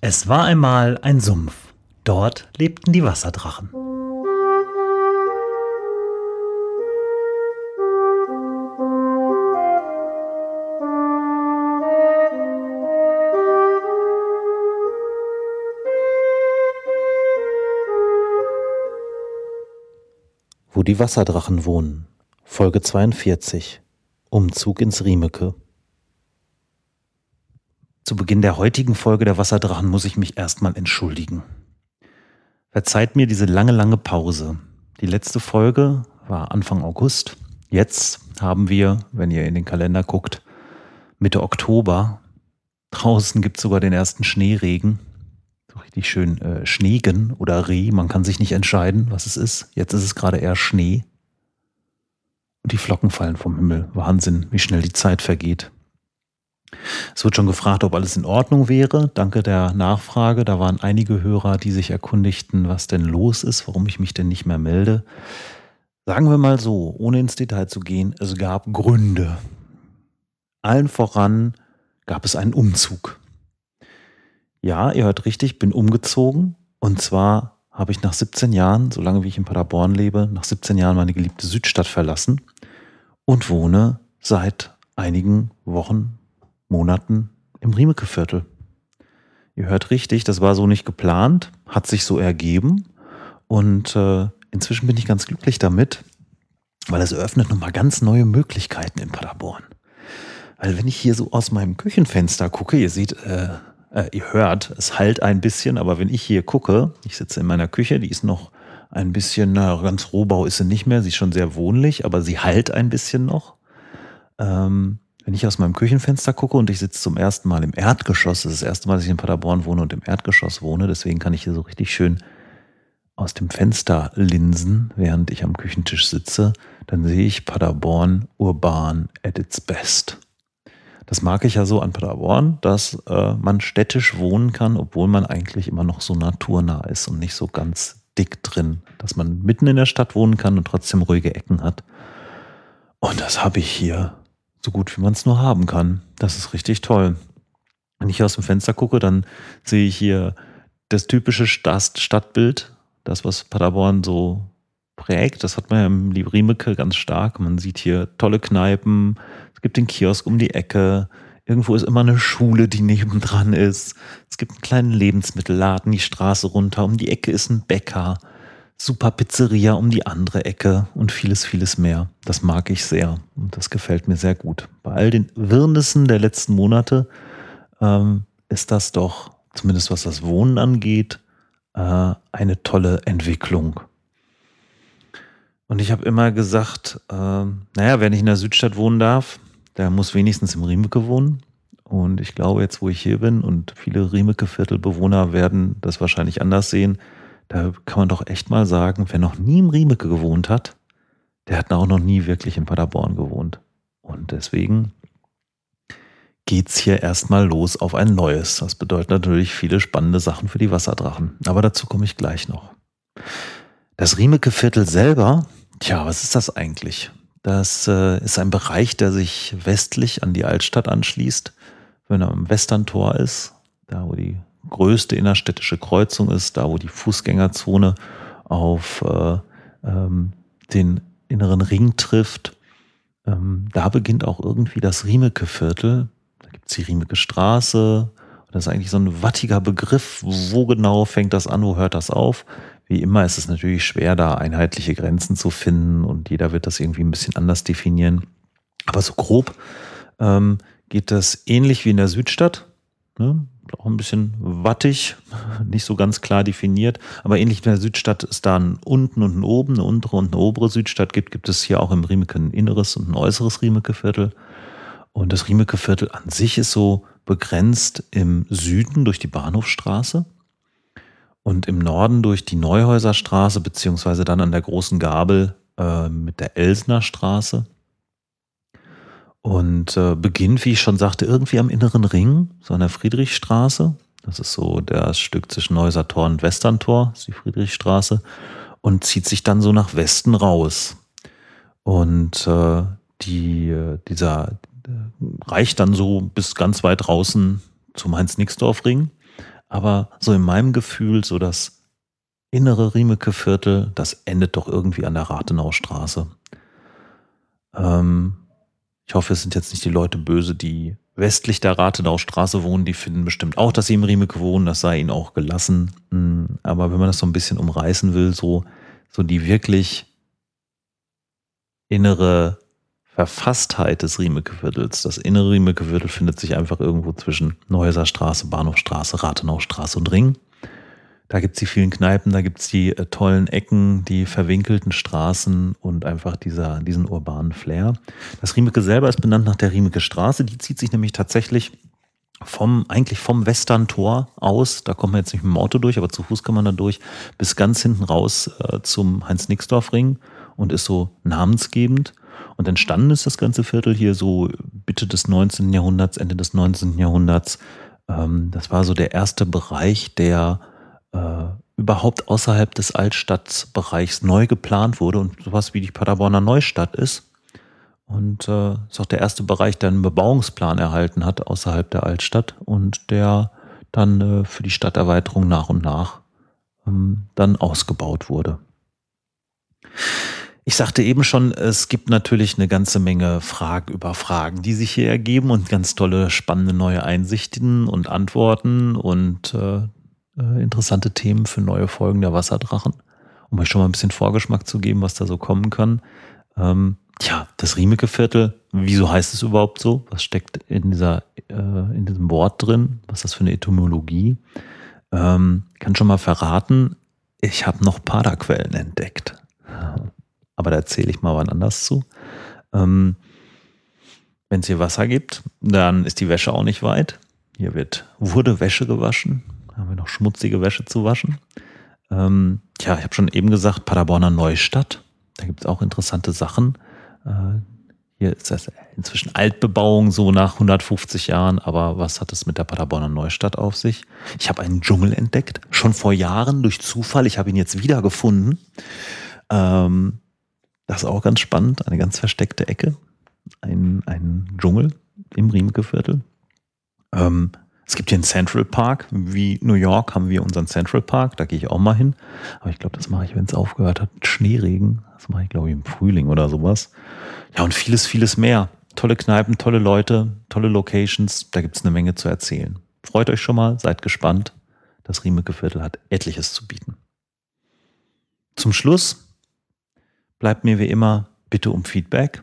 Es war einmal ein Sumpf. Dort lebten die Wasserdrachen. Wo die Wasserdrachen wohnen. Folge 42. Umzug ins Riemeke. Zu Beginn der heutigen Folge der Wasserdrachen muss ich mich erstmal entschuldigen. Verzeiht mir diese lange, lange Pause. Die letzte Folge war Anfang August. Jetzt haben wir, wenn ihr in den Kalender guckt, Mitte Oktober. Draußen gibt es sogar den ersten Schneeregen. So richtig schön äh, Schneegen oder Reh. Man kann sich nicht entscheiden, was es ist. Jetzt ist es gerade eher Schnee. Und die Flocken fallen vom Himmel. Wahnsinn, wie schnell die Zeit vergeht. Es wird schon gefragt, ob alles in Ordnung wäre. Danke der Nachfrage. Da waren einige Hörer, die sich erkundigten, was denn los ist, warum ich mich denn nicht mehr melde. Sagen wir mal so, ohne ins Detail zu gehen, es gab Gründe. Allen voran gab es einen Umzug. Ja, ihr hört richtig, bin umgezogen. Und zwar habe ich nach 17 Jahren, so lange wie ich in Paderborn lebe, nach 17 Jahren meine geliebte Südstadt verlassen und wohne seit einigen Wochen Monaten im Riemeke-Viertel. Ihr hört richtig, das war so nicht geplant, hat sich so ergeben und äh, inzwischen bin ich ganz glücklich damit, weil es eröffnet nochmal ganz neue Möglichkeiten in Paderborn. Weil wenn ich hier so aus meinem Küchenfenster gucke, ihr seht, äh, äh, ihr hört, es halt ein bisschen, aber wenn ich hier gucke, ich sitze in meiner Küche, die ist noch ein bisschen, na, ganz Rohbau ist sie nicht mehr, sie ist schon sehr wohnlich, aber sie halt ein bisschen noch. Ähm, wenn ich aus meinem Küchenfenster gucke und ich sitze zum ersten Mal im Erdgeschoss, das ist das erste Mal, dass ich in Paderborn wohne und im Erdgeschoss wohne, deswegen kann ich hier so richtig schön aus dem Fenster linsen, während ich am Küchentisch sitze, dann sehe ich Paderborn urban at its best. Das mag ich ja so an Paderborn, dass äh, man städtisch wohnen kann, obwohl man eigentlich immer noch so naturnah ist und nicht so ganz dick drin, dass man mitten in der Stadt wohnen kann und trotzdem ruhige Ecken hat. Und das habe ich hier so gut wie man es nur haben kann. Das ist richtig toll. Wenn ich aus dem Fenster gucke, dann sehe ich hier das typische Stadtbild, das, was Paderborn so prägt. Das hat man ja im Riemeke ganz stark. Man sieht hier tolle Kneipen, es gibt den Kiosk um die Ecke, irgendwo ist immer eine Schule, die nebendran ist. Es gibt einen kleinen Lebensmittelladen die Straße runter, um die Ecke ist ein Bäcker super Pizzeria um die andere Ecke und vieles, vieles mehr. Das mag ich sehr und das gefällt mir sehr gut. Bei all den Wirrnissen der letzten Monate ähm, ist das doch, zumindest was das Wohnen angeht, äh, eine tolle Entwicklung. Und ich habe immer gesagt, äh, naja, wer nicht in der Südstadt wohnen darf, der muss wenigstens im Riemeke wohnen. Und ich glaube, jetzt wo ich hier bin und viele Riemeke-Viertelbewohner werden das wahrscheinlich anders sehen, da kann man doch echt mal sagen, wer noch nie im Riemeke gewohnt hat, der hat auch noch nie wirklich in Paderborn gewohnt. Und deswegen geht's hier erstmal los auf ein neues. Das bedeutet natürlich viele spannende Sachen für die Wasserdrachen. Aber dazu komme ich gleich noch. Das Riemeke-Viertel selber, tja, was ist das eigentlich? Das äh, ist ein Bereich, der sich westlich an die Altstadt anschließt, wenn er am Westerntor ist, da wo die größte innerstädtische Kreuzung ist, da wo die Fußgängerzone auf äh, ähm, den inneren Ring trifft. Ähm, da beginnt auch irgendwie das Riemeke-Viertel. Da gibt es die Riemeke Straße. Das ist eigentlich so ein wattiger Begriff. Wo genau fängt das an, wo hört das auf? Wie immer ist es natürlich schwer, da einheitliche Grenzen zu finden und jeder wird das irgendwie ein bisschen anders definieren. Aber so grob ähm, geht das ähnlich wie in der Südstadt. Ne? Auch ein bisschen wattig, nicht so ganz klar definiert. Aber ähnlich wie in der Südstadt es da ein unten und ein oben, eine untere und eine obere Südstadt gibt, gibt es hier auch im Riemeke ein inneres und ein äußeres Riemeke-Viertel. Und das Riemeke-Viertel an sich ist so begrenzt im Süden durch die Bahnhofstraße und im Norden durch die Neuhäuserstraße, beziehungsweise dann an der großen Gabel äh, mit der Elsner Straße. Und äh, beginnt, wie ich schon sagte, irgendwie am inneren Ring, so an der Friedrichstraße. Das ist so das Stück zwischen Neuser Tor und Westerntor, ist die Friedrichstraße. Und zieht sich dann so nach Westen raus. Und äh, die, dieser äh, reicht dann so bis ganz weit draußen zum Heinz-Nixdorf-Ring. Aber so in meinem Gefühl, so das innere Riemeke-Viertel, das endet doch irgendwie an der Rathenaustraße. Ähm, ich hoffe, es sind jetzt nicht die Leute böse, die westlich der Rathenaustraße wohnen. Die finden bestimmt auch, dass sie im Riemeke wohnen. Das sei ihnen auch gelassen. Hm, aber wenn man das so ein bisschen umreißen will, so, so die wirklich innere Verfasstheit des Riemeke-Viertels. Das innere Riemeke-Viertel findet sich einfach irgendwo zwischen Neuser Straße, Bahnhofstraße, Rathenaustraße und Ring. Da gibt's die vielen Kneipen, da gibt's die äh, tollen Ecken, die verwinkelten Straßen und einfach dieser, diesen urbanen Flair. Das Riemeke selber ist benannt nach der Riemeke Straße. Die zieht sich nämlich tatsächlich vom, eigentlich vom Western-Tor aus, da kommt man jetzt nicht mit dem Auto durch, aber zu Fuß kann man da durch, bis ganz hinten raus äh, zum Heinz-Nixdorf-Ring und ist so namensgebend. Und entstanden ist das ganze Viertel hier so Mitte des 19. Jahrhunderts, Ende des 19. Jahrhunderts. Ähm, das war so der erste Bereich, der überhaupt außerhalb des Altstadtbereichs neu geplant wurde und sowas wie die Paderborner Neustadt ist. Und äh, ist auch der erste Bereich, der einen Bebauungsplan erhalten hat außerhalb der Altstadt und der dann äh, für die Stadterweiterung nach und nach ähm, dann ausgebaut wurde. Ich sagte eben schon, es gibt natürlich eine ganze Menge Fragen über Fragen, die sich hier ergeben und ganz tolle, spannende neue Einsichten und Antworten und äh, äh, interessante Themen für neue Folgen der Wasserdrachen, um euch schon mal ein bisschen Vorgeschmack zu geben, was da so kommen kann. Ähm, tja, das Riemeke-Viertel, wieso heißt es überhaupt so? Was steckt in, dieser, äh, in diesem Wort drin? Was ist das für eine Etymologie? Ähm, kann schon mal verraten, ich habe noch Paderquellen entdeckt aber da erzähle ich mal wann anders zu. Ähm, Wenn es hier Wasser gibt, dann ist die Wäsche auch nicht weit. Hier wird, wurde Wäsche gewaschen. Haben wir noch schmutzige Wäsche zu waschen. Ähm, tja, ich habe schon eben gesagt, Paderborner Neustadt. Da gibt es auch interessante Sachen. Äh, hier ist das inzwischen Altbebauung so nach 150 Jahren, aber was hat es mit der Paderborner Neustadt auf sich? Ich habe einen Dschungel entdeckt, schon vor Jahren durch Zufall. Ich habe ihn jetzt wiedergefunden. Ähm, das ist auch ganz spannend, eine ganz versteckte Ecke, ein, ein Dschungel im Riemke-Viertel. Ähm, es gibt hier einen Central Park, wie New York haben wir unseren Central Park, da gehe ich auch mal hin. Aber ich glaube, das mache ich, wenn es aufgehört hat, mit Schneeregen. Das mache ich, glaube ich, im Frühling oder sowas. Ja, und vieles, vieles mehr. Tolle Kneipen, tolle Leute, tolle Locations, da gibt es eine Menge zu erzählen. Freut euch schon mal, seid gespannt. Das Riemeke Viertel hat etliches zu bieten. Zum Schluss bleibt mir wie immer bitte um Feedback.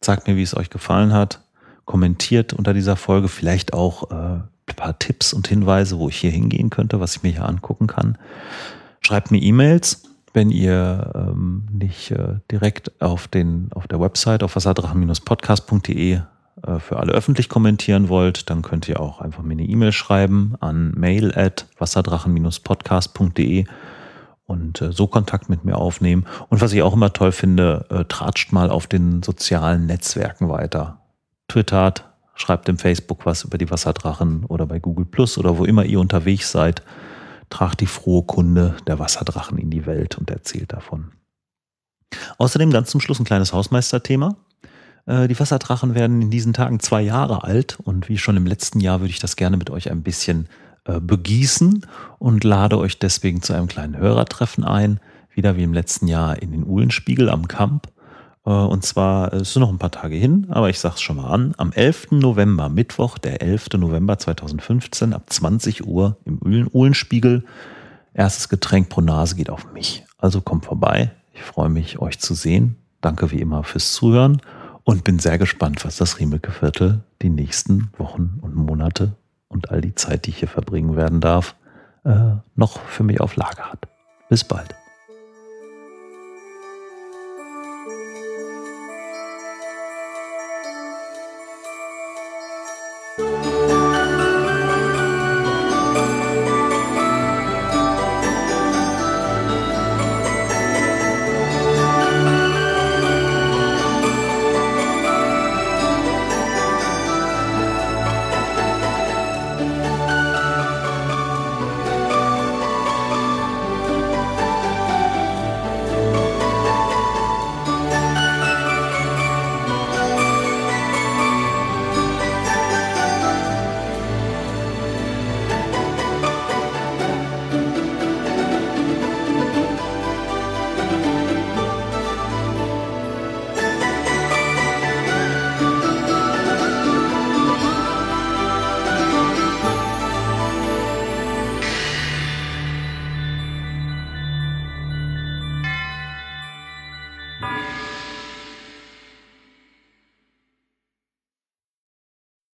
Sagt mir, wie es euch gefallen hat. Kommentiert unter dieser Folge vielleicht auch äh, paar Tipps und Hinweise, wo ich hier hingehen könnte, was ich mir hier angucken kann. Schreibt mir E-Mails, wenn ihr ähm, nicht äh, direkt auf, den, auf der Website auf wasserdrachen-podcast.de äh, für alle öffentlich kommentieren wollt, dann könnt ihr auch einfach mir eine E-Mail schreiben an mail at wasserdrachen-podcast.de und äh, so Kontakt mit mir aufnehmen. Und was ich auch immer toll finde, äh, tratscht mal auf den sozialen Netzwerken weiter. Twittert, schreibt im Facebook was über die Wasserdrachen oder bei Google Plus oder wo immer ihr unterwegs seid. Tragt die frohe Kunde der Wasserdrachen in die Welt und erzählt davon. Außerdem ganz zum Schluss ein kleines Hausmeisterthema. Äh, die Wasserdrachen werden in diesen Tagen zwei Jahre alt und wie schon im letzten Jahr würde ich das gerne mit euch ein bisschen äh, begießen und lade euch deswegen zu einem kleinen Hörertreffen ein, wieder wie im letzten Jahr in den Uhlenspiegel am Kamp. Äh, und zwar, es ist noch ein paar Tage hin, aber ich sage es schon mal an, am 11. November, Mittwoch, der 11. November 2015, ab 20 Uhr im Uhlenspiegel. Erstes Getränk pro Nase geht auf mich. Also kommt vorbei. Ich freue mich, euch zu sehen. Danke wie immer fürs Zuhören und bin sehr gespannt, was das Riemeke-Viertel die nächsten Wochen und Monate und all die Zeit, die ich hier verbringen werden darf, äh, noch für mich auf Lager hat. Bis bald.